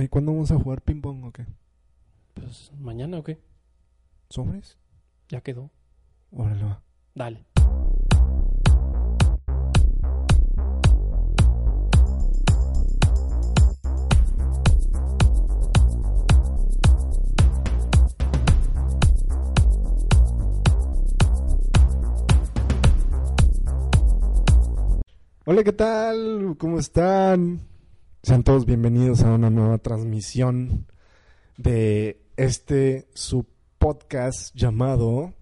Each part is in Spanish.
Oye, ¿cuándo vamos a jugar ping pong o qué? Pues mañana o qué? ¿Sobres? Ya quedó. Órale, va. Dale. Hola, ¿qué tal? ¿Cómo están? Sean todos bienvenidos a una nueva transmisión de este su podcast llamado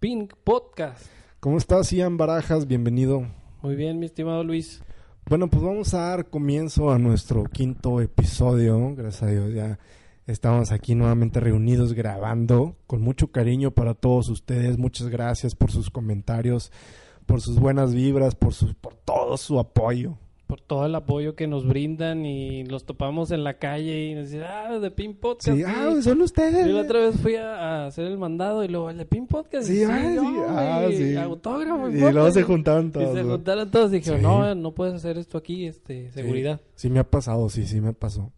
Pink Podcast. ¿Cómo estás, Ian Barajas? Bienvenido. Muy bien, mi estimado Luis. Bueno, pues vamos a dar comienzo a nuestro quinto episodio. Gracias a Dios ya estamos aquí nuevamente reunidos grabando con mucho cariño para todos ustedes. Muchas gracias por sus comentarios, por sus buenas vibras, por su, por todo su apoyo. Por todo el apoyo que nos brindan y los topamos en la calle y nos dicen, ah, de Pink Podcast. Sí, ah, son ustedes. Yo la otra vez fui a, a hacer el mandado y luego el de Pink Podcast. Sí, y ah, sí, ah, y sí. Autógrafo. Y luego se juntaron Y todos. se ¿no? juntaron todos y dijeron, Sí. no, no puedes hacer esto aquí, este, seguridad. Sí, me ha pasado, sí, sí me pasó.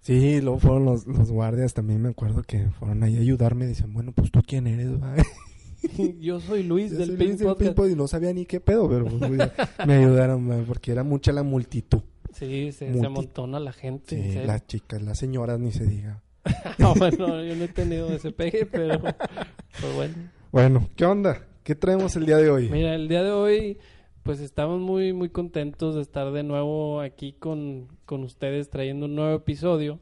Sí, luego fueron los, los guardias, también me acuerdo que fueron ahí a ayudarme. Dicen, bueno, pues tú quién eres, va? Yo soy Luis Yo del soy Pink Luis del Podcast. Pimpo y no sabía ni qué pedo, pero pues, me ayudaron, va, porque era mucha la multitud. Sí, se, se Multi- amontona la gente. Sí, las chicas, las señoras, ni se diga. No, bueno, yo no he tenido ese pegue, pero pues bueno. Bueno, ¿qué onda? ¿Qué traemos el día de hoy? Mira, el día de hoy, pues estamos muy, muy contentos de estar de nuevo aquí con, con ustedes trayendo un nuevo episodio.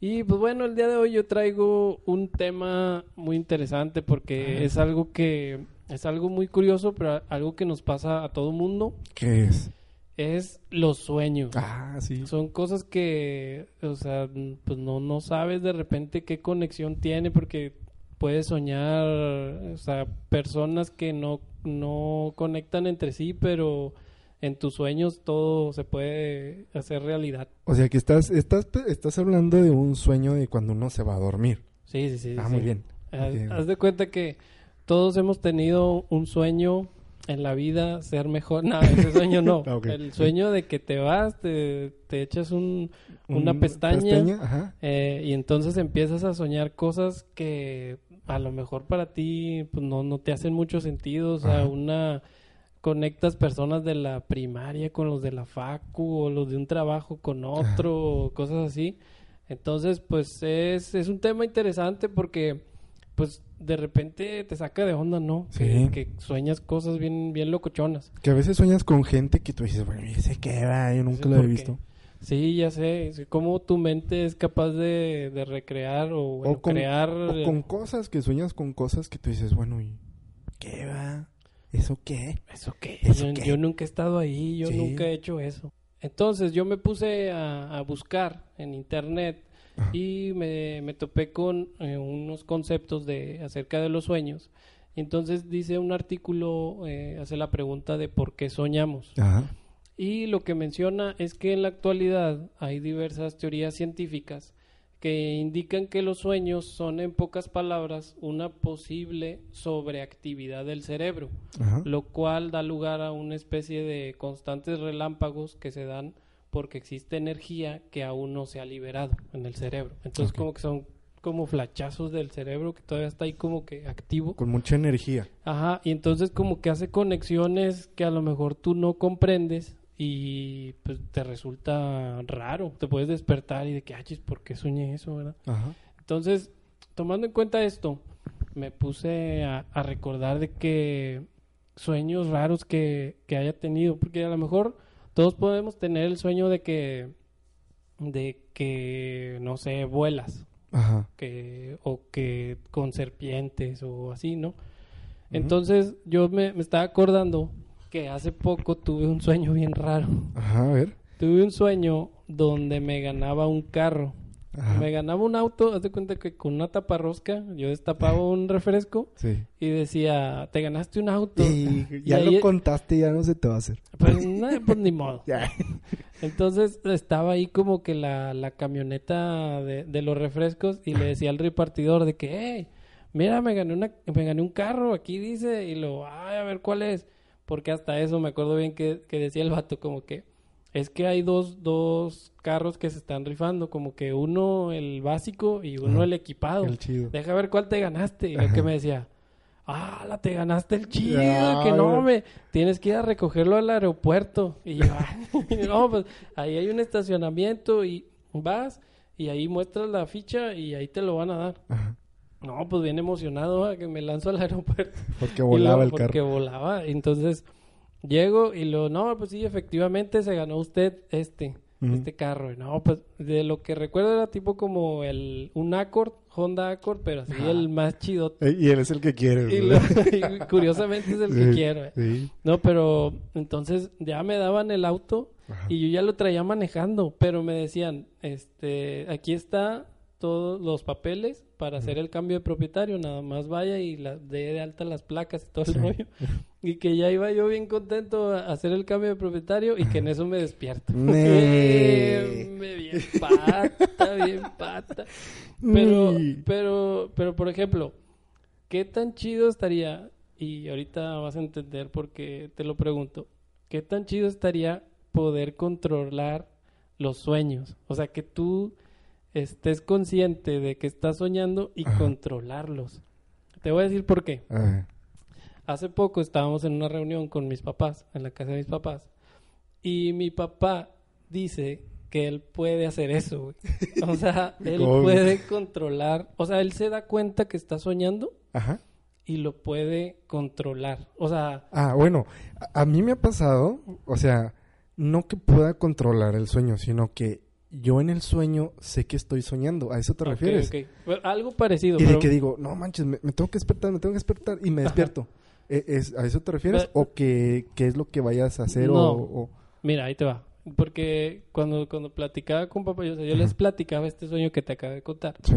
Y pues bueno, el día de hoy yo traigo un tema muy interesante porque es algo que es algo muy curioso, pero algo que nos pasa a todo mundo ¿Qué es? es los sueños. Ah, sí. Son cosas que, o sea, pues no, no sabes de repente qué conexión tiene porque puedes soñar, o sea, personas que no, no conectan entre sí, pero en tus sueños todo se puede hacer realidad. O sea, que estás, estás, estás hablando de un sueño de cuando uno se va a dormir. Sí, sí, sí. Ah, sí. muy bien. Haz, de cuenta que todos hemos tenido un sueño en la vida ser mejor. No, ese sueño no. Ah. El sueño de que te vas, te, te echas un, una Un- pestaña. Ajá. Eh, y entonces empiezas a soñar cosas que a lo mejor para ti pues, no, no te hacen mucho sentido. O sea, Ajá. una conectas personas de la primaria con los de la facu o los de un trabajo con otro, o cosas así. Entonces, pues es, es un tema interesante porque pues de repente te saca de onda, ¿no? Sí. Que, que sueñas cosas bien, bien locochonas. Que a veces sueñas con gente que tú dices, bueno, ¿y ese qué va? Yo nunca Sí, lo he visto. Sí, ya sé. Cómo tu mente es capaz de, de recrear o, bueno, o con, crear... o con cosas, que sueñas con cosas que tú dices, bueno, ¿y qué va? ¿Eso qué? ¿Eso qué? ¿Eso yo, qué? yo nunca he estado ahí, yo Sí. nunca he hecho eso. Entonces yo me puse a, a buscar en internet Ajá. y me, me topé con eh, unos conceptos de acerca de los sueños. Entonces dice un artículo, eh, hace la pregunta de por qué soñamos. Ajá. Y lo que menciona es que en la actualidad hay diversas teorías científicas que indican que los sueños son, en pocas palabras, una posible sobreactividad del cerebro Ajá. lo cual da lugar a una especie de constantes relámpagos que se dan porque existe energía que aún no se ha liberado en el cerebro. Entonces como que son como flachazos del cerebro que todavía está ahí como que activo. Con mucha energía. Ajá, y entonces como que hace conexiones que a lo mejor tú no comprendes y pues te resulta raro. Te puedes despertar y de que, ah, ¿por qué soñé eso, verdad? Ajá. Entonces, tomando en cuenta esto, me puse a, a recordar de que sueños raros que, que haya tenido, porque a lo mejor todos podemos tener el sueño de que, de que, no sé, vuelas, Ajá. que, o que con serpientes o así, ¿no? Entonces, yo me, me estaba acordando que hace poco tuve un sueño bien raro. Ajá, a ver. Tuve un sueño donde me ganaba un carro. Ajá. Me ganaba un auto, haz de cuenta que con una taparrosca yo destapaba un refresco Sí. y decía, te ganaste un auto. Y Y ya ahí- lo contaste, ya no se te va a hacer. Pues, no, pues ni modo. Entonces estaba ahí como que la, la camioneta de, de los refrescos y le decía al repartidor de que, hey, mira, me gané, una, me gané un carro, aquí dice, y lo, ay, a ver cuál es. Porque hasta eso me acuerdo bien que, que decía el vato como que es que hay dos, dos carros que se están rifando, como que uno el básico y uno Ajá. el equipado. El chido. Deja ver cuál te ganaste. Y Ajá. que me decía, ah, la te ganaste el chido, Ah, que no, me tienes que ir a recogerlo al aeropuerto. Y yo, "Ay, no, pues ahí hay un estacionamiento y vas y ahí muestras la ficha y ahí te lo van a dar. Ajá. No, pues bien emocionado que me lanzo al aeropuerto. Porque volaba luego, el Porque carro. volaba. Entonces, llego y lo, no, pues sí, efectivamente se ganó usted este, este carro. Y no, pues de lo que recuerdo era tipo como el, un Accord, Honda Accord, pero así el más chido. Eh, Y él es el que quiere. Y, y curiosamente es el que quiero. eh. Sí. No, pero entonces ya me daban el auto Ajá. y yo ya lo traía manejando, pero me decían, este, aquí está todos los papeles para hacer el cambio de propietario, nada más vaya y la, dé de alta las placas y todo el Sí. rollo. Y que ya iba yo bien contento a hacer el cambio de propietario y que en eso me despierto. Nee. me bien pata, bien pata. Pero, pero, pero, por ejemplo, ¿qué tan chido estaría? Y ahorita vas a entender por qué te lo pregunto. ¿Qué tan chido estaría poder controlar los sueños? O sea, que tú estés consciente de que estás soñando y Ajá. controlarlos. Te voy a decir por qué. Ajá. Hace poco estábamos en una reunión con mis papás, en la casa de mis papás, y mi papá dice que él puede hacer eso, güey. O sea, él puede controlar, o sea, él se da cuenta que está soñando Ajá. y lo puede controlar. O sea, Ah, bueno, a, a mí me ha pasado, o sea, no que pueda controlar el sueño, sino que yo en el sueño sé que estoy soñando. ¿A eso te refieres? Bueno, algo parecido. Y de que digo, no manches, me, me tengo que despertar, me tengo que despertar y me despierto. ¿E- es- ¿A eso te refieres? Pero- ¿O que, qué es lo que vayas a hacer? No. O, o- Mira, ahí te va. Porque cuando, cuando platicaba con papá, yo, o sea, yo les platicaba este sueño que te acabo de contar. Sí.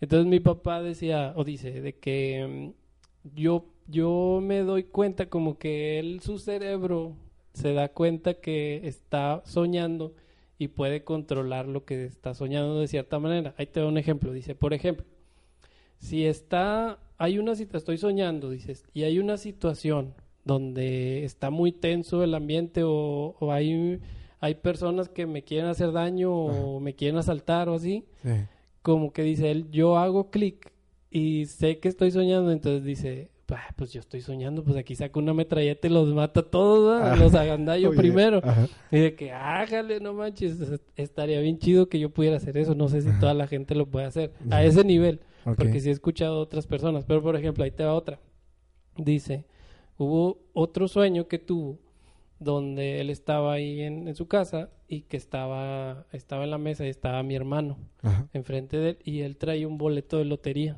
Entonces mi papá decía, o dice, de que mm, yo, yo me doy cuenta como que él, su cerebro, se da cuenta que está soñando y puede controlar lo que está soñando de cierta manera. Ahí te doy un ejemplo. Dice, por ejemplo, si está, hay una situación, estoy soñando, dices, y hay una situación donde está muy tenso el ambiente o, o hay, hay personas que me quieren hacer daño o me quieren asaltar o así, Sí. como que dice él, yo hago clic y sé que estoy soñando, entonces dice, "Ah, pues yo estoy soñando, pues aquí saco una metralleta y los mata a todos. Ah. los agandallo Oye, primero. ajá. Y de que, ájale, no manches, es- estaría bien chido que yo pudiera hacer eso, no sé si toda la gente lo puede hacer, a ese nivel, porque sí he escuchado a otras personas, pero por ejemplo, ahí te va otra. Dice, hubo otro sueño que tuvo donde él estaba ahí en, en su casa y que estaba, estaba en la mesa y estaba mi hermano enfrente de él y él traía un boleto de lotería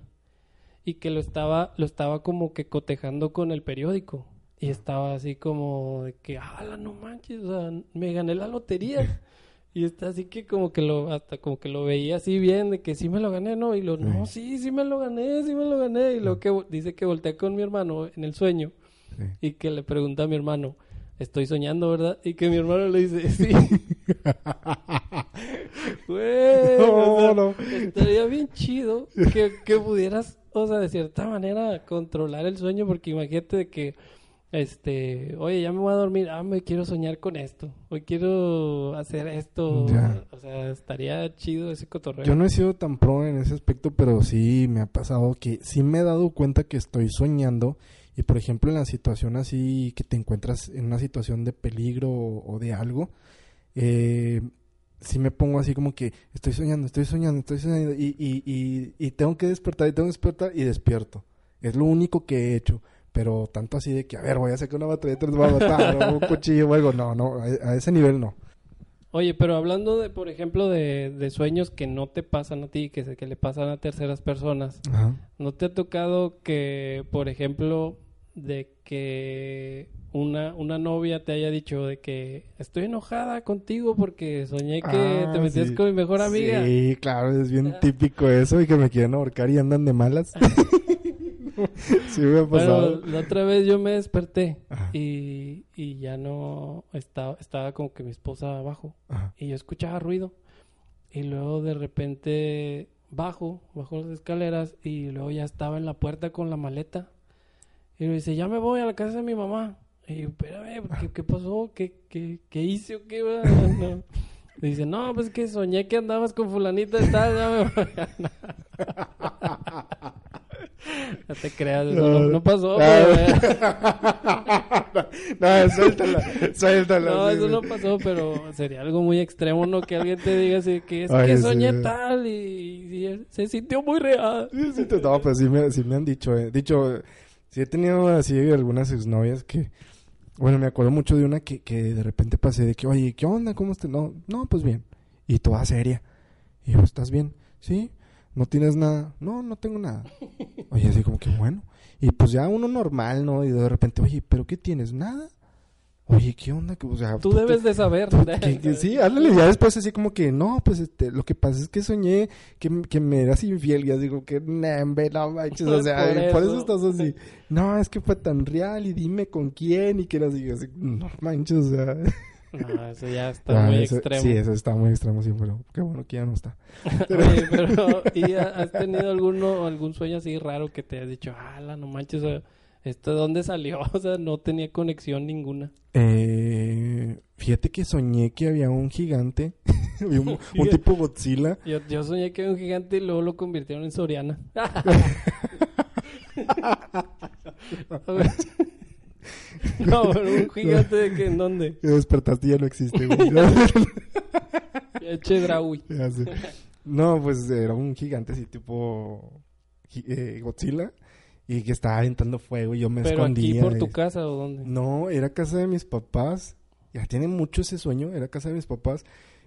y que lo estaba lo estaba como que cotejando con el periódico. Y estaba así como de que ala no manches o sea, me gané la lotería y está así que como que lo hasta como que lo veía así bien de que sí me lo gané no y lo no sí. sí me lo gané sí me lo gané y lo que dice que voltea con mi hermano en el sueño Sí. y que le pregunta a mi hermano estoy soñando verdad y que mi hermano le dice sí Güey, No, o sea, no. estaría bien chido que, que pudieras, o sea, de cierta manera controlar el sueño, porque imagínate de que, este, oye, ya me voy a dormir, ah, me quiero soñar con esto, hoy quiero hacer esto, Ya. o sea, estaría chido ese cotorreo. Yo no he sido tan pro en ese aspecto, pero sí me ha pasado que sí me he dado cuenta que estoy soñando y por ejemplo en la situación así que te encuentras en una situación de peligro o, o de algo, eh, sí me pongo así como que estoy soñando, estoy soñando, estoy soñando y, y, y, y tengo que despertar y tengo que despertar y despierto. Es lo único que he hecho. Pero tanto así de que, a ver, voy a sacar una batería, te los voy a matar, o un cuchillo o algo. No, no, a, ese nivel no. Oye, pero hablando de, por ejemplo, de, de sueños que no te pasan a ti, que, que le pasan a terceras personas, Ajá. ¿No te ha tocado que, por ejemplo, de que una, una novia te haya dicho de que estoy enojada contigo porque soñé que Ah, te metías sí. con mi mejor amiga? Sí, claro, es bien Ah. típico eso y que me quieren ahorcar y andan de malas. sí me ha Bueno, pasado. la otra vez yo me desperté y, y ya no estaba, estaba como que mi esposa abajo Ajá. y yo escuchaba ruido y luego de repente bajo, bajo las escaleras y luego ya estaba en la puerta con la maleta y me dice, ya me voy a la casa de mi mamá. Y yo, espérame, ¿qué, qué pasó? ¿Qué, qué, qué hice o qué? No. Y dice, no, pues que soñé que andabas con fulanita de tal, ya me voy a- No te creas, eso no, no pasó. Pero- no, suéltala, suéltala. No, sí, eso sí. no pasó, pero sería algo muy extremo, ¿no? Que alguien te diga así, que es Ay, que sí. soñé tal y, y se sintió muy real. Sí, sí, no, pues sí me, sí me han dicho, eh. Dicho, sí he tenido así algunas exnovias que... Bueno, me acuerdo mucho de una que, que de repente pasé de que, oye, ¿qué onda? ¿Cómo estás? No, no, pues bien. Y toda seria. Y yo, ¿estás bien? Sí. ¿No tienes nada? No, no tengo nada. Oye, así como que bueno. Y pues ya uno normal, ¿no? Y de repente, oye, ¿pero qué tienes? ¿Nada? Oye, ¿qué onda? Que, O sea, Tú debes de saber. que- que sí, ándale, ya después así como que, no, pues este, lo que pasa es que soñé que, que me eras infiel y así como que, hombre, no manches, o sea, Por por, eso. estás así, no, es que fue tan real y dime con quién y que era así, así, no manches, o sea, No, eso ya está ah, muy eso- extremo. Sí, eso está muy extremo, sí, pero qué bueno que ya no está. Oye, pero ¿y ha- has tenido alguno algún sueño así raro que te has dicho, ala, no manches, o sea, ¿esto de dónde salió? O sea, no tenía conexión ninguna. Eh, fíjate que soñé que había un gigante, había un, tipo Godzilla, Yo, yo soñé que era un gigante y luego lo convirtieron en Soriana. no, pero un gigante de que en dónde? despertaste y ya no existe, güey. Eche. No, pues era un gigante así tipo eh, Godzilla y que estaba aventando fuego y yo me Pero aquí escondía. por tu y- casa o dónde? No, era casa de mis papás. Ya tiene mucho ese sueño, era casa de mis papás.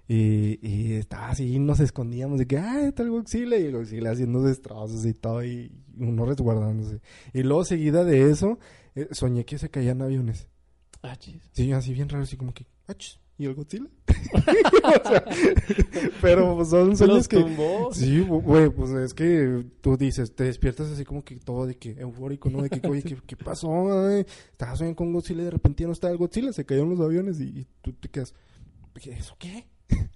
Y, y estaba así, nos escondíamos de que, ah, está el Godzilla. Y el Godzilla haciendo destrozos y todo, y uno resguardándose. Y luego, seguida de eso, eh, soñé que se caían aviones. Ah. Sí, así bien raro, así como que, "Ah, chis, ¿y el Godzilla? O sea, pero pues, son sueños que... tumbó. Sí, güey, pues es que tú dices, te despiertas así como que todo de que eufórico, ¿no? De que, oye, ¿qué, qué pasó? ay? Estaba soñando con Godzilla y de repente ya no estaba el Godzilla, se cayeron los aviones y, y tú te quedas, "¿Qué- ¿eso qué?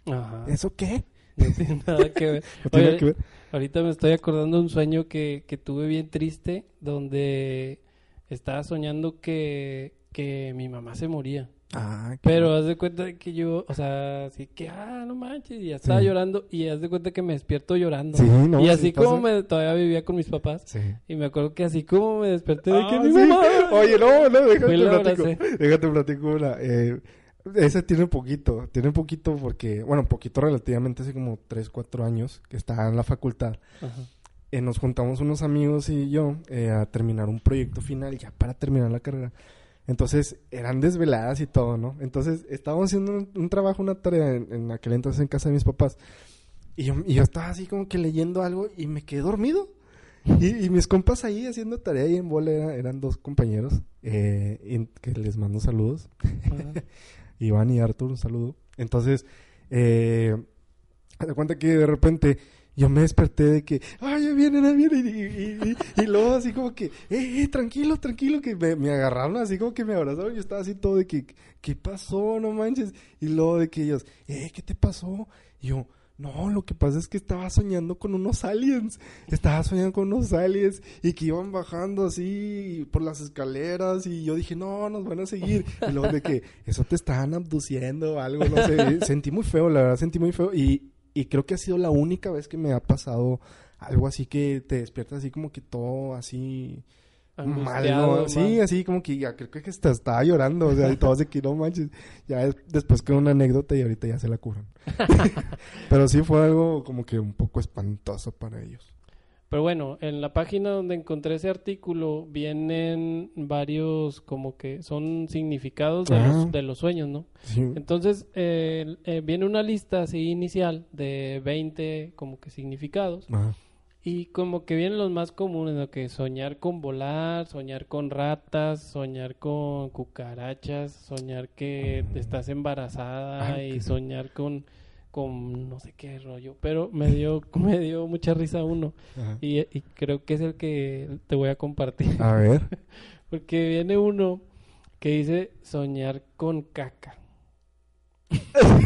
Ajá. ¿Eso qué? No tiene nada que ver. No tiene Oye, que ver. Ahorita me estoy acordando de un sueño que, que tuve bien triste, donde estaba soñando que, que mi mamá se moría. Ah, Pero haz de cuenta que yo, o sea, así que, ah, no manches, y ya estaba Sí. llorando, y haz de cuenta que me despierto llorando. Sí, no, y sí así como pasa. me, todavía vivía con mis papás, y me acuerdo que así como me desperté de que Ah, mi sí. mamá... Oye, no, no, déjate la platico. Déjate platico una. Eh, ese tiene poquito, tiene poquito porque, bueno, poquito relativamente, hace como 3, 4 años que estaba en la facultad. Ajá. eh, nos juntamos unos amigos y yo eh, a terminar un proyecto final ya para terminar la carrera. Entonces eran desveladas y todo, ¿no? Entonces estábamos haciendo un, un trabajo, una tarea en, en aquel entonces en casa de mis papás. Y yo, y yo estaba así como que leyendo algo y me quedé dormido. Y, y mis compas ahí haciendo tarea y en bola era- eran dos compañeros eh, y que les mando saludos. Ajá. Iván y Artur, un saludo. Entonces, eh, de cuenta que de repente yo me desperté de que, ay, ya vienen, ya vienen. Y, y- y- y luego así como que, eh, eh, tranquilo, tranquilo, que me, me agarraron así como que me abrazaron. Yo estaba así todo de que, ¿qué pasó? No manches. Y luego de que ellos, eh, ¿qué te pasó? Y yo, no, lo que pasa es que estaba soñando con unos aliens. Estaba soñando con unos aliens y que iban bajando así por las escaleras y yo dije, no, nos van a seguir. Y luego de que eso te estaban abduciendo o algo, no sé. sentí muy feo, la verdad, sentí muy feo. Y, y creo que ha sido la única vez que me ha pasado algo así que te despiertas así como que todo así mal, Angustiado, ¿no? Sí, así como que ya creo que hasta estaba llorando, o sea, y todo así que no manches. Ya es- después quedó una anécdota y ahorita ya se la curan. Pero sí fue algo como que un poco espantoso para ellos. Pero bueno, en la página donde encontré ese artículo vienen varios como que son significados de, Ah. los, de los sueños, ¿no? Sí. Entonces eh, eh, viene una lista así inicial de 20 como que significados Ajá. y como que vienen los más comunes, ¿no? Que soñar con volar, soñar con ratas, soñar con cucarachas, soñar que estás embarazada Ah, y soñar con con no sé qué rollo, pero me dio me dio mucha risa uno y, y creo que es el que te voy a compartir A ver. porque viene uno que dice soñar con caca.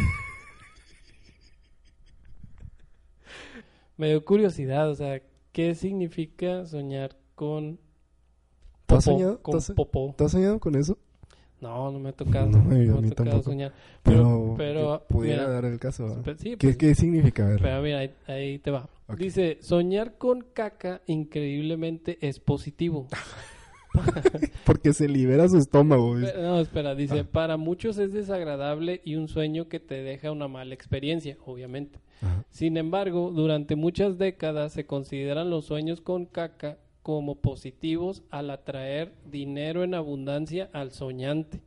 Me dio curiosidad, o sea, ¿qué significa soñar con ¿Tú has popó? soñado? Con ¿Tú has- popó. ¿Tú has soñado con eso? No, no me ha tocado. No, me ha tocado soñar. Pero, Pero, pero pudiera mira, dar el caso. sí, ¿Qué, pues, ¿Qué significa? Ver. pero mira, ahí, ahí te va. Dice, soñar con caca increíblemente es positivo. Porque se libera su estómago. no, espera, dice, Ah. para muchos es desagradable y un sueño que te deja una mala experiencia, obviamente. Ajá. Sin embargo, durante muchas décadas se consideran los sueños con caca como positivos al atraer dinero en abundancia al soñante.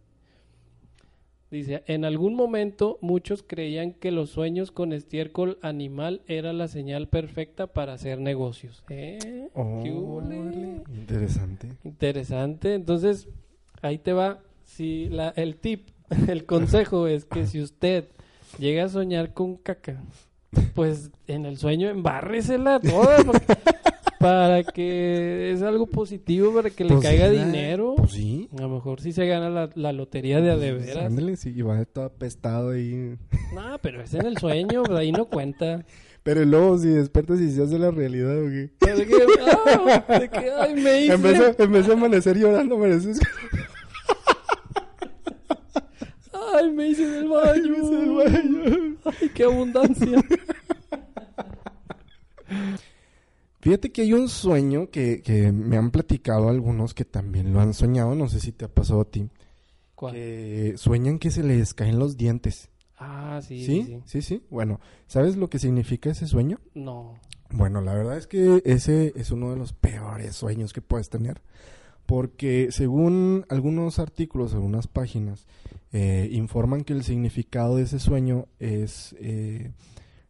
Dice, en algún momento muchos creían que los sueños con estiércol animal era la señal perfecta para hacer negocios. ¿Eh? Órale, Interesante. Interesante. Entonces, ahí te va. Si la, el tip, el consejo es que si usted llega a soñar con caca, pues en el sueño embárresela toda porque- para que es algo positivo, para que le Pues caiga sí, dinero. Pues sí. A lo mejor si se gana la, la lotería de a de veras. Ándale, sí, y va todo apestado ahí. No, pero es en el sueño, pues, ahí no cuenta. Pero luego si despiertas y se hace la realidad, ¿o qué? De que, de que, ay, me hice. En vez, de, en vez de amanecer llorando, amaneces... Ay, me hice en el baño. Me hice en el baño. Ay, qué abundancia. Fíjate que hay un sueño que, que me han platicado algunos que también lo han soñado, no sé si te ha pasado a ti, ¿Cuál? que sueñan que se les caen los dientes. Ah, sí, ¿Sí? sí, sí. Sí. Bueno, ¿sabes lo que significa ese sueño? No. Bueno, la verdad es que ese es uno de los peores sueños que puedes tener. Porque según algunos artículos, algunas páginas, eh, informan que el significado de ese sueño es eh,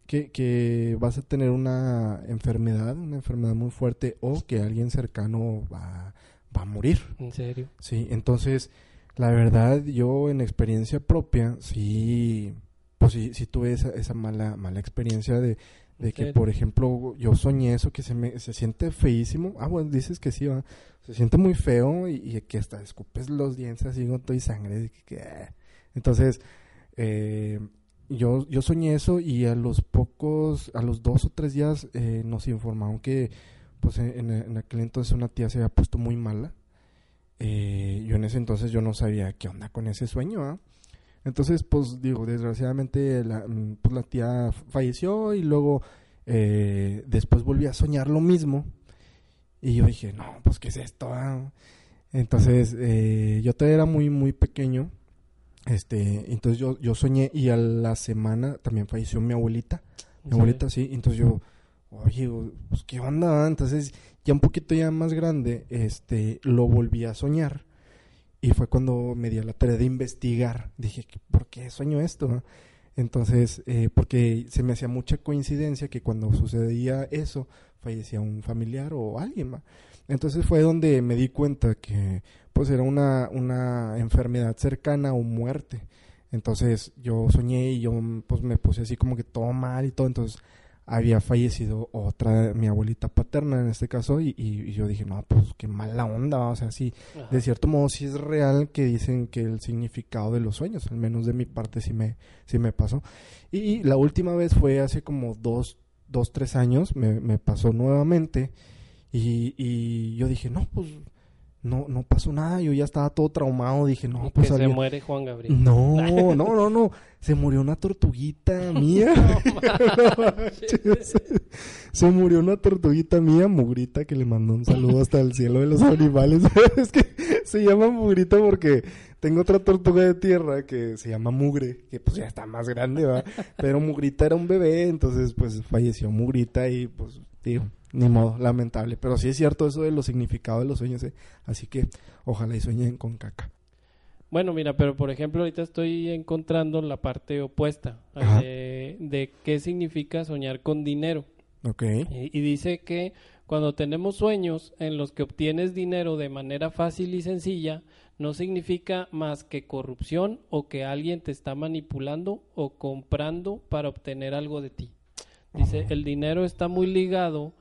que, que vas a tener una enfermedad, una enfermedad muy fuerte, o que alguien cercano va, va a morir. En serio. Sí, entonces, la verdad, yo en experiencia propia, sí, pues sí, sí tuve esa, esa mala, mala experiencia de, de ¿En que, por ejemplo, yo soñé eso que se me, se siente feísimo. Ah, bueno, dices que sí, va. Se siente muy feo y, y que hasta escupes los dientes así con todo y sangre. de que- que, ah. Entonces, eh, yo, yo soñé eso y a los pocos, a los dos o tres días eh, nos informaron que, pues en, aquel entonces una tía se había puesto muy mala. Eh, yo en ese entonces yo no sabía qué onda con ese sueño, ¿ah? Entonces, pues digo, desgraciadamente la, pues, la tía falleció y luego eh, después volví a soñar lo mismo. Y yo dije, no, pues ¿qué es esto? ah?". Entonces, eh, yo todavía era muy, muy pequeño. Este, entonces yo, yo soñé y a la semana también falleció mi abuelita. Mi ¿En abuelita, sí. Entonces yo, oye, pues qué onda. ah?". Entonces, ya un poquito ya más grande, este, lo volví a soñar. Y fue cuando me di a la tarea de investigar. Dije, ¿por qué sueño esto? ah?". Entonces, eh, porque se me hacía mucha coincidencia que cuando sucedía eso, fallecía un familiar o alguien más. Entonces fue donde me di cuenta que pues era una, una enfermedad cercana o muerte. Entonces yo soñé y yo pues me puse así como que todo mal y todo. Entonces había fallecido otra, mi abuelita paterna en este caso, y, y- y yo dije, no, pues qué mala onda, o sea, sí, Ajá. de cierto modo sí es real que dicen que el significado de los sueños, al menos de mi parte sí me, sí me pasó. Y la última vez fue hace como dos, dos tres años, me, me pasó nuevamente, y, y yo dije, no, pues no, no pasó nada, yo ya estaba todo traumado, dije, no, pues que se muere Juan Gabriel. no, no, no, no. Se murió una tortuguita mía. No. Se murió una tortuguita mía, Mugrita, que le mandó un saludo hasta el cielo de los animales. es que se llama Mugrita porque tengo otra tortuga de tierra que se llama Mugre, que pues ya está más grande, va. Pero Mugrita era un bebé, entonces pues falleció Mugrita y pues digo, ni modo, lamentable. Pero sí es cierto eso de los significados de los sueños, ¿eh? Así que ojalá y sueñen con caca. Bueno, mira, pero por ejemplo, ahorita estoy encontrando la parte opuesta de, de qué significa soñar con dinero. Ok. Y, y dice que cuando tenemos sueños en los que obtienes dinero de manera fácil y sencilla, no significa más que corrupción o que alguien te está manipulando o comprando para obtener algo de ti. Dice, el dinero está muy ligado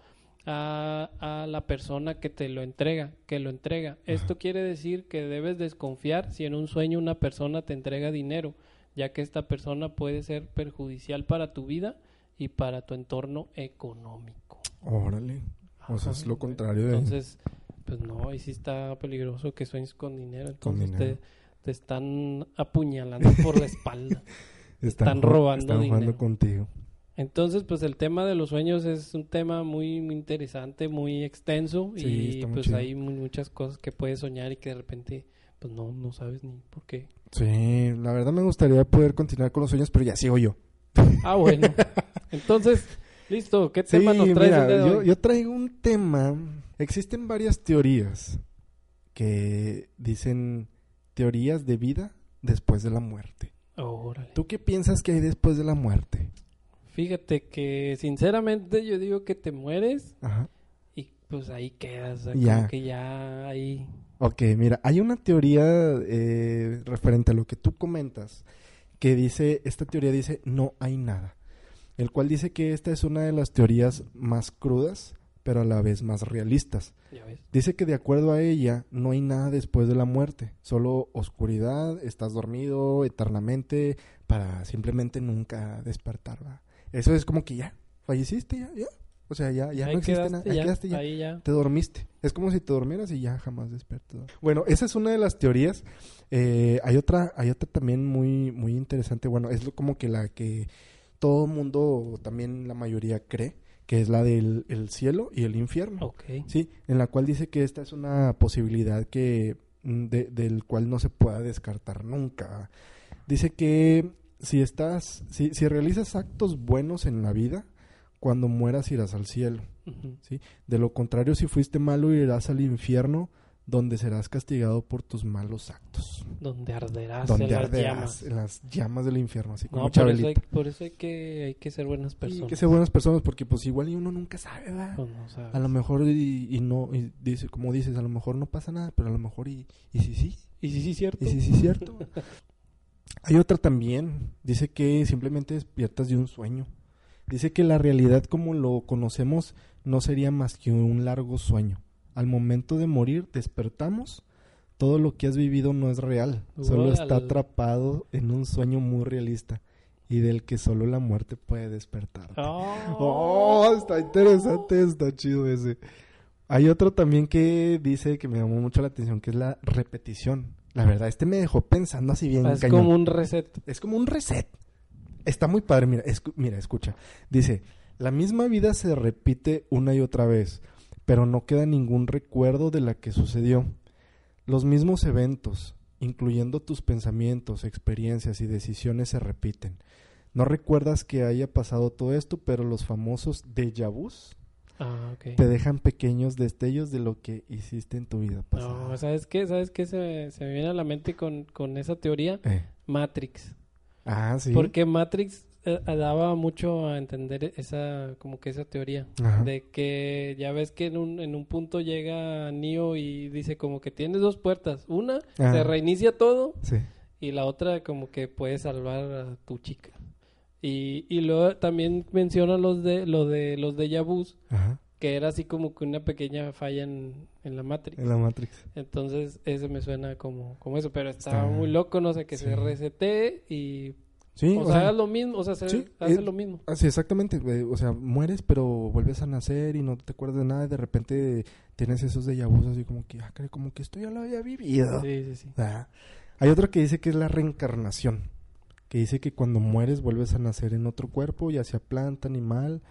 a, a la persona que te lo entrega, que lo entrega. Esto quiere decir que debes desconfiar si en un sueño una persona te entrega dinero, ya que esta persona puede ser perjudicial para tu vida y para tu entorno económico. Órale. O sea, es lo contrario de... Entonces, pues no, ahí sí está peligroso que sueñes con dinero. Entonces dinero. Te, te están apuñalando por la espalda. Están ju- robando están jugando dinero. contigo. Entonces, pues el tema de los sueños es un tema muy, muy interesante, muy extenso Sí, y muy pues chido. hay mu- muchas cosas que puedes soñar y que de repente pues no, no sabes ni por qué. Sí, la verdad me gustaría poder continuar con los sueños, pero ya sigo yo. Ah, bueno. Entonces, listo, ¿qué Sí, tema nos traes mira, el día de yo, hoy? yo traigo un tema. Existen varias teorías que dicen teorías de vida después de la muerte. Órale. ¿Tú qué piensas que hay después de la muerte? Fíjate que sinceramente yo digo que te mueres Ajá. y pues ahí quedas, o sea, Ya. como que ya ahí Ok, mira, hay una teoría eh, referente a lo que tú comentas que dice, esta teoría dice no hay nada, el cual dice que esta es una de las teorías más crudas, pero a la vez más realistas. ya ves. Dice que de acuerdo a ella no hay nada después de la muerte, solo oscuridad, estás dormido eternamente para simplemente nunca despertar. ¿va? Eso es como que ya, falleciste ya, ya. O sea, ya, ya ahí no existe nada, ahí ya, quedaste ya. ahí ya. Te dormiste. Es como si te durmieras y ya jamás despiertas. Bueno, esa es una de las teorías. Eh, hay otra, hay otra también muy, muy interesante. Bueno, es como que la que todo mundo, también la mayoría cree, que es la del el cielo y el infierno. Ok. Sí, en la cual dice que esta es una posibilidad que mm, de- del cual no se pueda descartar nunca. Dice que si estás, si, si realizas actos buenos en la vida, cuando mueras irás al cielo. ¿sí? De lo contrario, si fuiste malo, irás al infierno, donde serás castigado por tus malos actos. Donde arderás donde en las arderás llamas. en las llamas del infierno, así como No, por eso, hay, Chabelita. por eso hay que, hay que ser buenas Y personas. que sean buenas personas, porque pues igual y uno nunca sabe, ¿verdad? Pues no. A lo mejor y, y no, y dice, como dices, a lo mejor no pasa nada, pero a lo mejor y, y sí, sí, Y sí, sí, cierto. y sí, sí, cierto. Hay otra también, dice que simplemente despiertas de un sueño. Dice que la realidad como lo conocemos no sería más que un largo sueño. Al momento de morir despertamos, todo lo que has vivido no es real, solo está atrapado en un sueño muy realista y del que solo la muerte puede despertar. Oh, está interesante, está chido ese. Hay otro también que dice que me llamó mucho la atención, que es la repetición. La verdad, este me dejó pensando así bien es cañón. como un reset. Es como un reset. Está muy padre, mira, escu- mira, escucha. Dice, la misma vida se repite una y otra vez, pero no queda ningún recuerdo de la que sucedió. Los mismos eventos, incluyendo tus pensamientos, experiencias y decisiones, se repiten. No recuerdas que haya pasado todo esto, pero los famosos déjà vus Ah, te dejan pequeños destellos de lo que hiciste en tu vida pasada. No, ¿sabes qué? ¿Sabes qué se, se me viene a la mente con, con esa teoría? Eh. Matrix. Ah, sí. Porque Matrix eh, daba mucho a entender esa, como que esa teoría. Ajá. De que ya ves que en un, en un punto llega Neo y dice como que tienes dos puertas. Una, se reinicia todo Sí. y la otra como que puedes salvar a tu chica. Y, y luego también menciona los de, lo de los de Ajá. que era así como que una pequeña falla en, en la Matrix. En la Matrix. Entonces, ese me suena como, como eso, pero estaba Está- muy loco, no sé, que sí. se resete y... Sí, o, sea, lo mismo, o sea, se, sí, hace eh, lo mismo. Ah, sí, exactamente. O sea, mueres, pero vuelves a nacer y no te acuerdas de nada. Y de repente tienes esos de vus así como que, ah, como que esto ya lo había vivido. Sí, sí, sí. Ah. Hay otro que dice que es la reencarnación. Que dice que cuando mueres vuelves a nacer en otro cuerpo, ya sea planta, animal,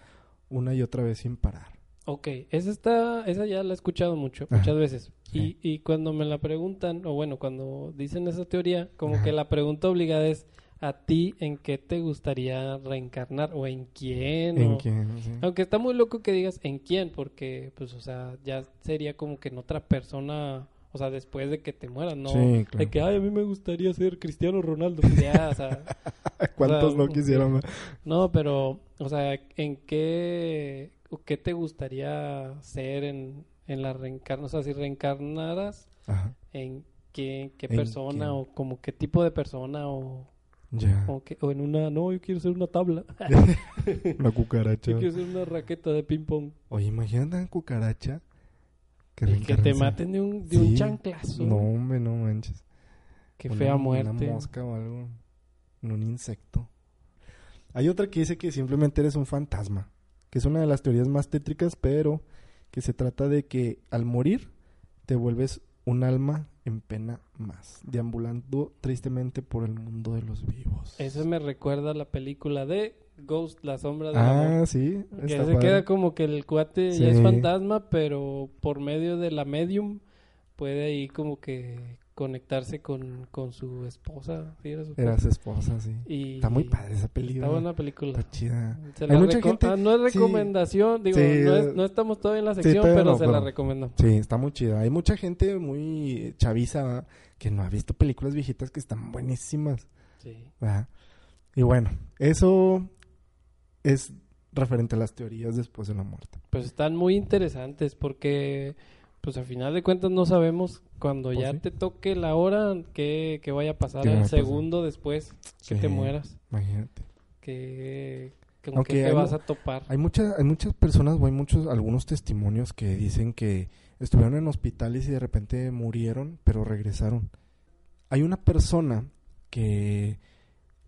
una y otra vez sin parar. Ok, esa está, esa ya la he escuchado mucho, Ajá. muchas veces. Sí. Y, y cuando me la preguntan, o bueno, cuando dicen esa teoría, como Ajá. que la pregunta obligada es, ¿a ti en qué te gustaría reencarnar? ¿O en quién? ¿En o- quién? Sí. Aunque está muy loco que digas en quién, porque, pues, o sea, ya sería como que en otra persona, o sea, después de que te mueras, ¿no? Sí, De claro. que, ay, a mí me gustaría ser Cristiano Ronaldo. Pues ya, o sea, ¿Cuántos o sea, no quisieran? no, pero, o sea, ¿en qué, o qué te gustaría ser en, en la reencarnación? O sea, si reencarnaras, Ajá. ¿en qué, qué ¿En persona o como qué tipo de persona o, Ya. o, en una, no, yo quiero ser una tabla. Una cucaracha. yo quiero ser una raqueta de ping pong. Oye, imagínate una cucaracha. Y que te maten de un, de un chanclazo. No, hombre, no manches. Qué Una- fea Una muerte. mosca o algo. Un insecto. Hay otra que dice que simplemente eres un fantasma. Que es una de las teorías más tétricas, pero que se trata de que al morir te vuelves un alma en pena más, deambulando tristemente por el mundo de los vivos. Eso me recuerda a la película de Ghost, la sombra del ah, sí. Que se padre. queda como que el cuate ya Sí. es fantasma, pero por medio de la medium puede ahí como que conectarse con, con su esposa. ¿sí era su Era esposa? su esposa, sí. Y Está muy padre esa película. Está buena película. Está chida. Hay mucha gente- ah, no es sí. recomendación, digo, Sí, no, es- eh, no estamos todavía en la sí, sección, pero no, se pero- la recomiendo. Sí, está muy chida. Hay mucha gente muy chaviza ¿verdad? que no ha visto películas viejitas que están buenísimas. Sí. ¿verdad? Y bueno, eso es referente a las teorías después de la muerte. Pues están muy interesantes porque, pues al final de cuentas no sabemos cuando Pues ya sí. te toque la hora que, que vaya a pasar ¿Qué el a segundo después que Sí, te mueras. Imagínate. Que, con Aunque qué te hay vas a topar. Hay muchas, hay muchas personas, o hay muchos, algunos testimonios que dicen que estuvieron en hospitales y de repente murieron, pero regresaron. Hay una persona que,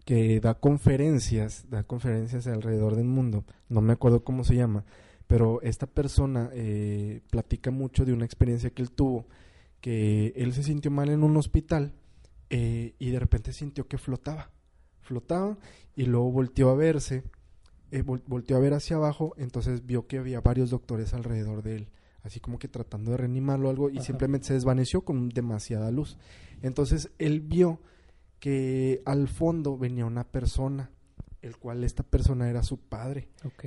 que da conferencias, da conferencias alrededor del mundo, no me acuerdo cómo se llama, pero esta persona eh, platica mucho de una experiencia que él tuvo, que él se sintió mal en un hospital eh, y de repente sintió que flotaba, flotaba y luego volteó a verse eh, vol- volteó a ver hacia abajo, entonces vio que había varios doctores alrededor de él, así como que tratando de reanimarlo o algo, y Ajá. simplemente se desvaneció con demasiada luz. Entonces él vio que al fondo venía una persona, el cual esta persona era su padre. Ok.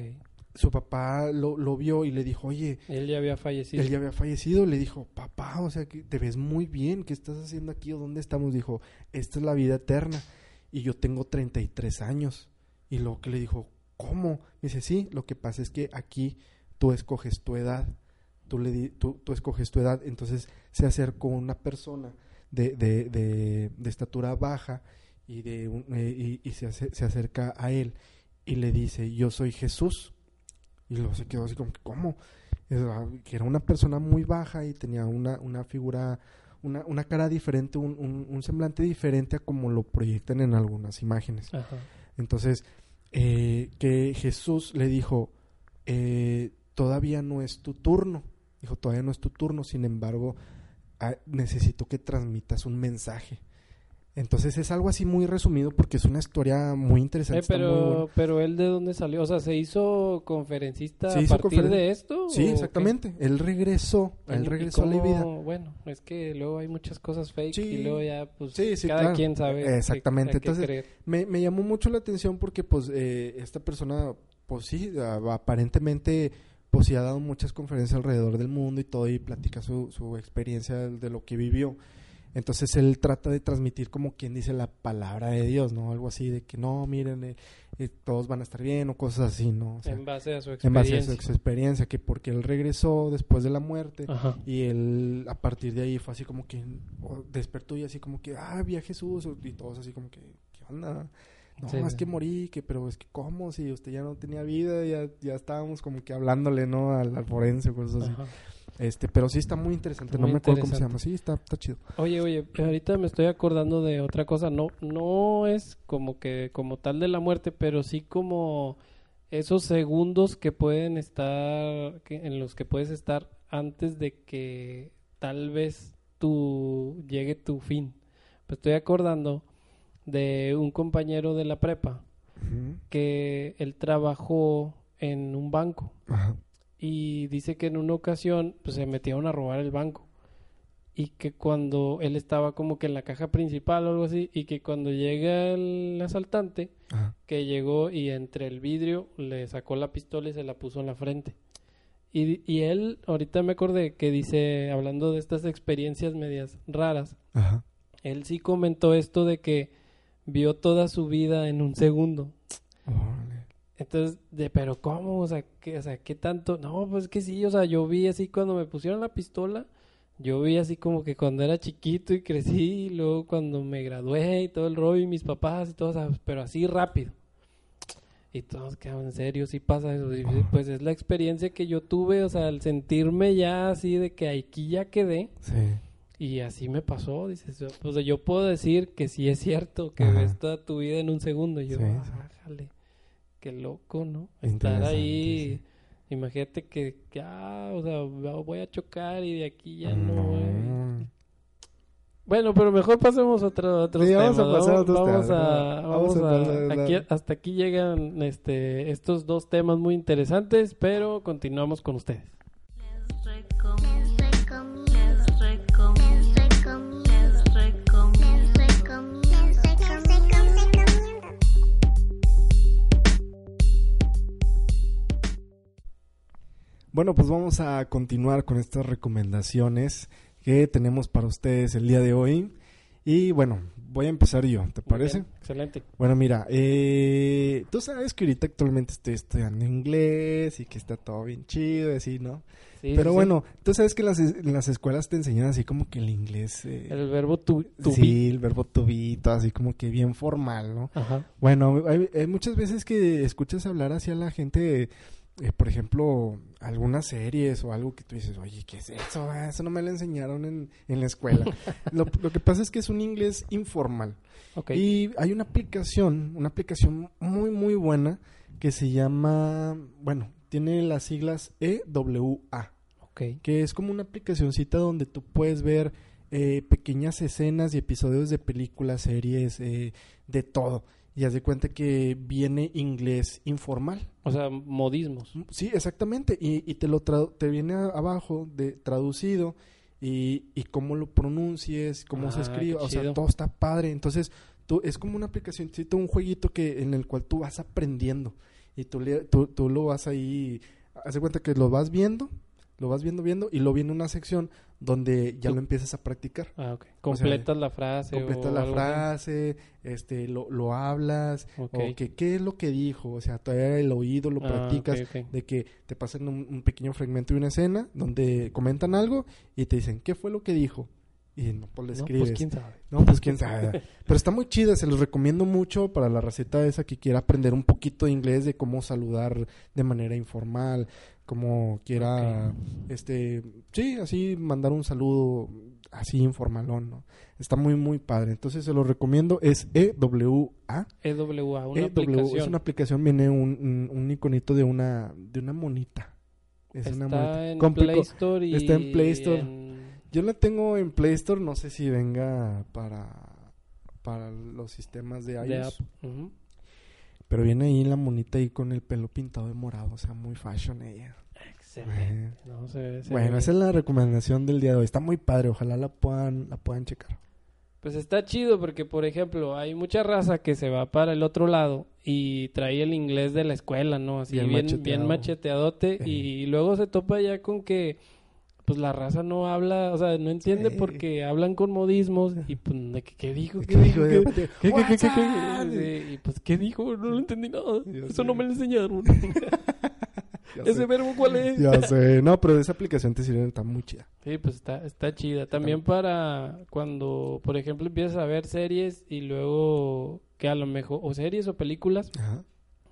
Su papá lo, lo vio y le dijo, oye, Él ya había fallecido. él ya había fallecido, le dijo, papá, o sea, que te ves muy bien, ¿qué estás haciendo aquí o dónde estamos? Dijo, esta es la vida eterna y yo tengo 33 años. Y luego que le dijo, ¿cómo? Dice, sí, lo que pasa es que aquí tú escoges tu edad, tú, le di- tú, tú escoges tu edad, entonces se acercó una persona de, de, de, de estatura baja y, de eh, y, y se, se acerca a él y le dice, yo soy Jesús. Y luego se quedó así como, que, ¿cómo? Era- que era una persona muy baja y tenía una, una figura, una, una cara diferente, un, un, un semblante diferente a como lo proyectan en algunas imágenes. Ajá. Entonces, eh, que Jesús le dijo, eh, todavía no es tu turno. Dijo, todavía no es tu turno, sin embargo, ah, necesito que transmitas un mensaje. Entonces es algo así muy resumido porque es una historia muy interesante. Eh, muy pero, buena. pero él de dónde salió, o sea, se hizo conferencista Se a partir conferen- de esto. Sí, o qué? exactamente. Él regresó, ¿Y- él regresó a la vida. Bueno, es que luego hay muchas cosas fake Sí. y luego ya, pues, Sí, sí, cada claro. quien sabe. Exactamente. qué Entonces. Me, me llamó mucho la atención porque pues eh, esta persona, pues sí, aparentemente pues sí ha dado muchas conferencias alrededor del mundo y todo y platica su, su experiencia de lo que vivió. Entonces él trata de transmitir como quien dice la palabra de Dios, ¿no? Algo así de que no, miren, eh, eh, todos van a estar bien o cosas así, ¿no? O sea, en base a su en experiencia. base a su ex- experiencia, que porque él regresó después de la muerte Ajá. y él a partir de ahí fue así como que oh, despertó y así como que, ah, vi a Jesús y todos así como que, ¿qué onda? No, Sí, es sí. que morí, que pero es que cómo, si usted ya no tenía vida, ya, ya estábamos como que hablándole, ¿no? Al, al forense o cosas así. Ajá. Este, pero sí está muy interesante, Muy no me acuerdo cómo se llama, sí, está, está chido. Oye, oye, ahorita me estoy acordando de otra cosa. No, no es como que como tal de la muerte, pero sí como esos segundos que pueden estar, que- en los que puedes estar antes de que tal vez tu llegue tu fin. Me estoy acordando de un compañero de la prepa que él trabajó en un banco Ajá. y dice que en una ocasión pues, se metieron a robar el banco y que cuando él estaba como que en la caja principal o algo así y que cuando llega el asaltante Ajá. que llegó y entre el vidrio le sacó la pistola y se la puso en la frente y, y él ahorita me acordé que dice hablando de estas experiencias medias raras Ajá. él sí comentó esto de que vio toda su vida en un segundo entonces, de, pero ¿cómo? O sea, ¿qué, o sea, ¿qué tanto? No, pues que sí, o sea, yo vi así cuando me pusieron la pistola, yo vi así como que cuando era chiquito y crecí, y luego cuando me gradué y todo el rollo y mis papás y todo, o sea, pero así rápido. Y todos quedaban en serio, sí pasa eso. Y, pues es la experiencia que yo tuve, o sea, el sentirme ya así de que aquí ya quedé. Sí. Y así me pasó, dices, o sea, yo puedo decir que sí es cierto, que Ajá. ves toda tu vida en un segundo. Y yo, Sí, ah, jale, qué loco, ¿no? Estar ahí, imagínate que, que, ah, o sea, voy a chocar y de aquí ya no. Bueno, pero mejor pasemos a otro, otros Sí, vamos a pasar Vamos a- vamos a aquí- hasta aquí llegan este, estos dos temas muy interesantes, pero continuamos con ustedes. Bueno, pues vamos a continuar con estas recomendaciones que tenemos para ustedes el día de hoy. Y bueno, voy a empezar yo, ¿te parece? bien, excelente. Bueno, mira, eh, tú sabes que ahorita actualmente estoy estudiando inglés y que está todo bien chido y así, ¿no? Sí, Pero sí, sí. bueno, tú sabes que en las, en las escuelas te enseñan así como que el inglés... eh, El verbo to, to be. sí, el verbo to be, todo así como que bien formal, ¿no? Ajá. Bueno, hay, hay muchas veces que escuchas hablar hacia la gente, eh, por ejemplo, algunas series o algo que tú dices, oye, ¿qué es eso? Ah, eso no me lo enseñaron en, en la escuela. lo, lo que pasa es que es un inglés informal. Ok. Y hay una aplicación, una aplicación muy, muy buena que se llama, bueno, tiene las siglas EWA ok. que es como una aplicacioncita donde tú puedes ver eh, pequeñas escenas y episodios de películas, series, eh, de todo. Y haz de cuenta que viene inglés informal. O sea, modismos. Sí, exactamente. Y, y te lo te viene abajo de traducido y, y cómo lo pronuncies, cómo se Ah, escribe. O sea, todo está padre. Entonces, tú, es como una aplicacioncita, un jueguito que, en el cual tú vas aprendiendo. Y tú, le- tú, tú lo vas ahí. Haz de cuenta que lo vas viendo, lo vas viendo, viendo, y lo viene una sección donde ya lo empiezas a practicar. Ah, ok. Completas la frase. Completas la frase, este, lo, lo hablas, Ok. o que qué es lo que dijo, o sea, todavía el oído lo Ah, practicas, de que te pasan un, un pequeño fragmento de una escena donde comentan algo y te dicen, ¿qué fue lo que dijo? Y no, pues le No, escribes. pues quién sabe. No, pues quién sabe. Pero está muy chida, se los recomiendo mucho para la receta esa que quiera aprender un poquito de inglés, de cómo saludar de manera informal, cómo quiera, este, sí, así mandar un saludo así informalón, ¿no? Está muy, muy padre. Entonces se los recomiendo, es EWA. EWA, una EW, aplicación. es una aplicación, viene un, un, un iconito de una, de una monita. Es una Está monita. en Complico- Play Store y está en Play Store. en- Yo la tengo en Play Store, no sé si venga para, para los sistemas de iOS. Pero viene ahí la monita ahí con el pelo pintado de morado, o sea, muy fashion ella. Excelente. No, se se Bueno, esa es la recomendación del día de hoy. Está muy padre, ojalá la puedan, la puedan checar. Pues está chido porque, por ejemplo, hay mucha raza que se va para el otro lado y trae el inglés de la escuela, ¿no? Así Bien bien, macheteado. bien macheteadote Sí. y luego se topa ya con que pues la raza no habla, o sea, no entiende Sí. porque hablan con modismos y pues de que, qué dijo, ¿Qué qué dijo, qué, qué, qué, qué, qué, qué? Y pues qué dijo, no lo entendí nada, eso sé. no me lo enseñaron. Ese sé. verbo cuál es? Ya sé. No, pero esa aplicación te sirve, está muy chida. Sí, pues está, está chida. También para cuando, por ejemplo, empiezas a ver series y luego que a lo mejor, o series o películas, Ajá.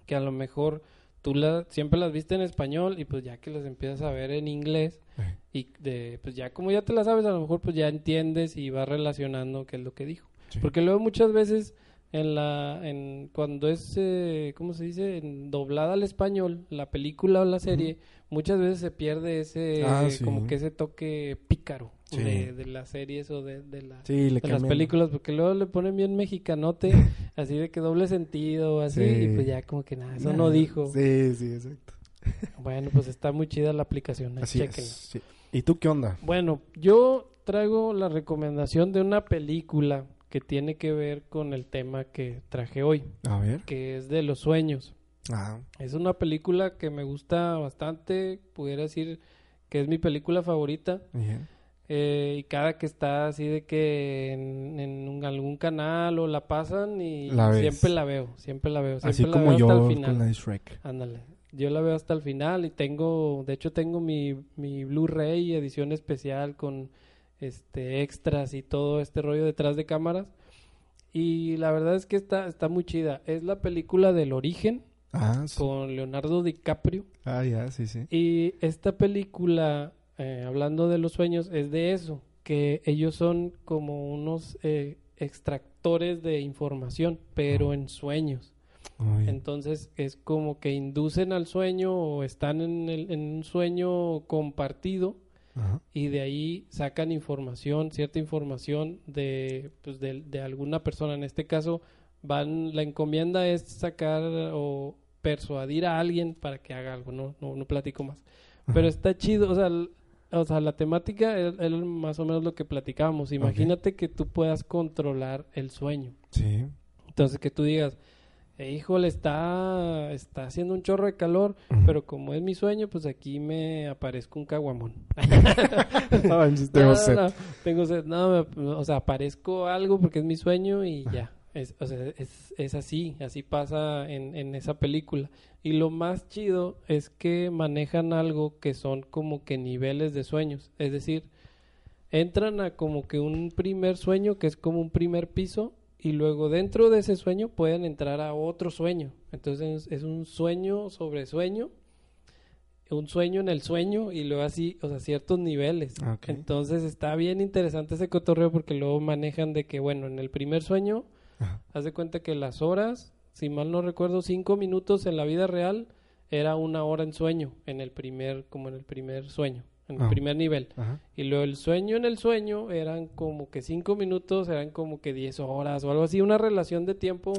que a lo mejor tú la, siempre las viste en español y pues ya que las empiezas a ver en inglés Eh, y de, pues ya como ya te las sabes, a lo mejor pues ya entiendes y vas relacionando qué es lo que dijo. sí. Porque luego muchas veces en la, en, cuando es, eh, ¿cómo se dice? En doblada al español, la película o la serie, muchas veces se pierde ese, Ah, sí. como que ese toque pícaro Sí. de, de las series o de, de, la- Sí, le de las películas, porque luego le ponen bien mexicanote, así de que doble sentido, así, Sí. y pues ya como que nada, eso Nah, no dijo. Sí, sí, exacto. Bueno, pues está muy chida la aplicación, Así chéquenla. es. sí. ¿Y tú qué onda? Bueno, yo traigo la recomendación de una película que tiene que ver con el tema que traje hoy, A ver. que es de los sueños. Ah, Es una película que me gusta bastante, pudiera decir que es mi película favorita. Eh, y cada que está así de que en, en algún canal o la pasan y La siempre la veo, siempre la veo, siempre Así la como veo yo hasta el final. con la de Shrek. Ándale. Yo la veo hasta el final y tengo, de hecho tengo mi, mi Blu-ray edición especial con este extras y todo este rollo detrás de cámaras. Y la verdad es que está, está muy chida. Es la película del origen Ah, sí. con Leonardo DiCaprio. Ah, ya, sí, sí. Y esta película, eh, hablando de los sueños, es de eso, que ellos son como unos eh, extractores de información, pero en sueños. Entonces es como que inducen al sueño o están en, el- en un sueño compartido y de ahí sacan información, cierta información de, pues, de, de alguna persona. En este caso, van, la encomienda es sacar o persuadir a alguien para que haga algo, no, no, no platico más. Pero está chido, o sea, o sea, la temática es, más o menos lo que platicábamos. Imagínate que tú puedas controlar el sueño. Sí. Entonces que tú digas, "Eh, híjole, está, está haciendo un chorro de calor, pero como es mi sueño, pues aquí me aparezco un caguamón. No, manches, No, tengo no, sed. no, tengo sed. No, me- o sea, aparezco algo porque es mi sueño y ya. Es, o sea, es, es así, así pasa en, en esa película. Y lo más chido es que manejan algo que son como que niveles de sueños. Es decir, entran a como que un primer sueño que es como un primer piso y luego dentro de ese sueño pueden entrar a otro sueño. Entonces es un sueño sobre sueño, un sueño en el sueño y luego así, o sea, ciertos niveles. Entonces está bien interesante ese cotorreo porque luego manejan de que, bueno, en el primer sueño, Ajá. haz de cuenta que las horas, si mal no recuerdo, cinco minutos en la vida real era una hora en sueño, en el primer, como en el primer sueño, en el primer nivel. Ajá. Y luego el sueño en el sueño eran como que cinco minutos, eran como que diez horas o algo así, una relación de tiempo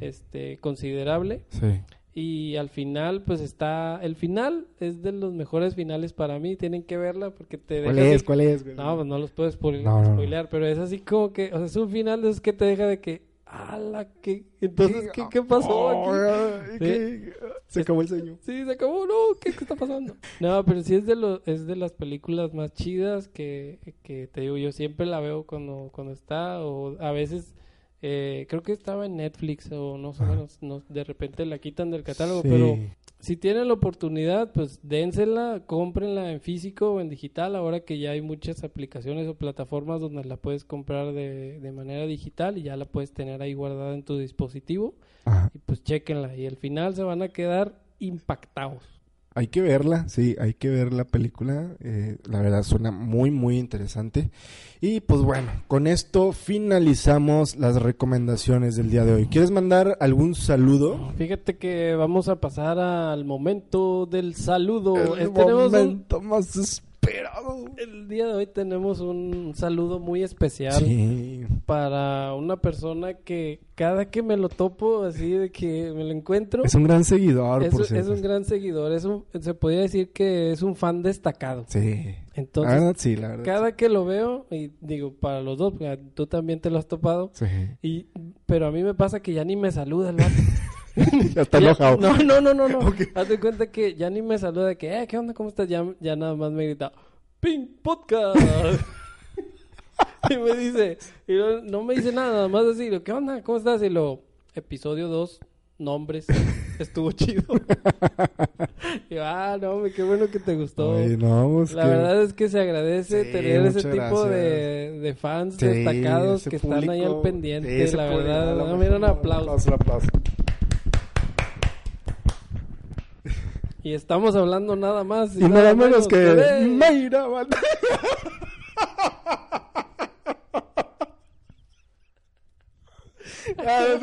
este considerable. Sí. Y al final, pues está, el final es de los mejores finales para mí, tienen que verla porque te ¿Cuál deja es? así- ¿Cuál es? no, pues no los puedo spoil- No, no, no. spoilear, pero es así como que, o sea, es un final de esos que te deja de que, ala, que, entonces, ¿qué, qué pasó Oh, aquí? ¿qué? Se acabó el sueño. Sí, se acabó, no, ¿qué, qué está pasando? No, pero sí es de los, es de las películas más chidas que, que te digo, yo siempre la veo cuando, cuando está, o a veces, eh, creo que estaba en Netflix, o no sé, menos, no, de repente la quitan del catálogo, Sí. pero si tienen la oportunidad, pues dénsela, cómprenla en físico o en digital, ahora que ya hay muchas aplicaciones o plataformas donde la puedes comprar de, de manera digital y ya la puedes tener ahí guardada en tu dispositivo Ajá. y pues chequenla y al final se van a quedar impactados. Hay que verla, sí, hay que ver la película. eh, la verdad suena muy, muy interesante. Y pues bueno, con esto finalizamos las recomendaciones del día de hoy. ¿Quieres mandar algún saludo? Fíjate que vamos a pasar al momento del saludo. El tenemos un- momento más esperado. el día de hoy tenemos un saludo muy especial Sí. para una persona que cada que me lo topo, así de que me lo encuentro, Es un gran seguidor, es, por es cierto. un gran seguidor. Es un, se podría decir que es un fan destacado. Sí. La Entonces, verdad, sí, la verdad. cada que lo veo, y digo, para los dos, porque tú también te lo has topado, Sí. y, pero a mí me pasa que ya ni me saluda el vato. ya está enojado. No, no, no, no, no. Ok. Hazte cuenta que ya ni me saluda de que, eh, ¿qué onda? ¿Cómo estás? Ya, ya nada más me grita, Pink Podcast. y me dice, y no, no me dice nada, nada más así, lo, ¿qué onda? ¿Cómo estás? Y lo, episodio 2, nombres, estuvo chido. y yo, ah, no, hombre, qué bueno que te gustó. Ay, no, pues La que- verdad es que se agradece Sí, tener ese tipo de, de fans Sí, destacados que están ahí al pendiente, la verdad. mejor, mira, un un aplauso. un aplauso. Y estamos hablando nada más Y nada menos que de- Mayra Banda. Ah.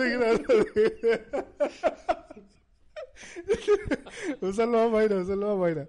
Un saludo a Mayra, un saludo a Mayra.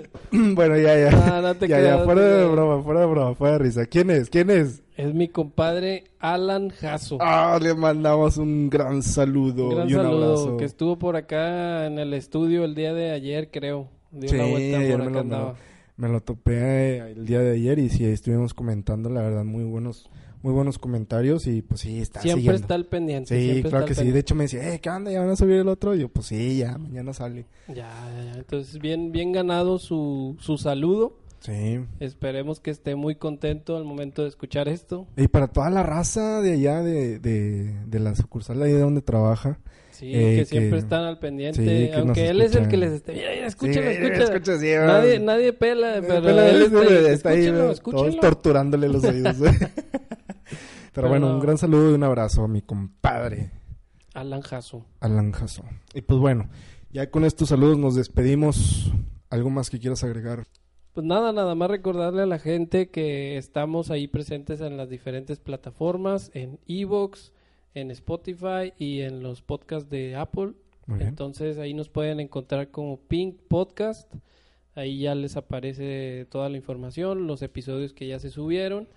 bueno, ya, ya. No te ya, creas, ya, fuera de broma, fuera de broma, fuera de risa. ¿Quién es? ¿Quién es? Es mi compadre Alan Jasso. Ah, le mandamos un gran saludo Un gran y un saludo abrazo. que estuvo por acá en el estudio el día de ayer, creo. Dio Sí, una vuelta ayer por me acá lo, me lo topé eh, el día de ayer y sí, estuvimos comentando, la verdad, muy buenos muy buenos comentarios y pues sí, está Siempre siguiendo. está al pendiente. Sí, claro que sí. De hecho me decía, eh, ¿qué onda? ¿Ya van a subir el otro? Y yo, pues sí, ya, mañana sale. pendiente. Ya, ya. Entonces, bien, bien ganado su, su saludo. Sí. Esperemos que esté muy contento al momento de escuchar esto. Y para toda la raza de allá, de, de, de la sucursal ahí de donde trabaja. Sí, Eh, que siempre que- el al pendiente. sí, aunque él es el que les esté. Mira, escúchalo, Sí, escúchalo. sí, nadie, nadie pela, Eh, pero, pero él está, ahí. está ahí, Escúchalo, todos torturándole los oídos. Pero, bueno, no. un gran saludo y un abrazo a mi compadre. Alan Jasso. Alan Jasso. Y pues bueno, ya con estos saludos nos despedimos. ¿Algo más que quieras agregar? Pues nada, nada más recordarle a la gente que estamos ahí presentes en las diferentes plataformas, en Evox, en Spotify y en los podcasts de Apple. Entonces ahí nos pueden encontrar como Pink Podcast. Ahí ya les aparece toda la información, los episodios que ya se subieron,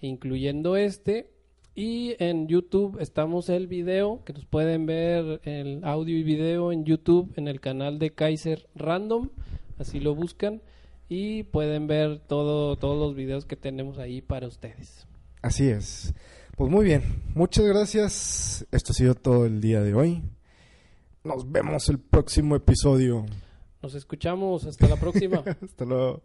incluyendo este. Y en YouTube estamos el video, que nos pueden ver el audio y video en YouTube en el canal de Kaiser Random, así lo buscan y pueden ver todo todos los videos que tenemos ahí para ustedes. Así es. Pues muy bien, muchas gracias. Esto ha sido todo el día de hoy. Nos vemos el próximo episodio. Nos escuchamos, hasta la próxima. Hasta luego.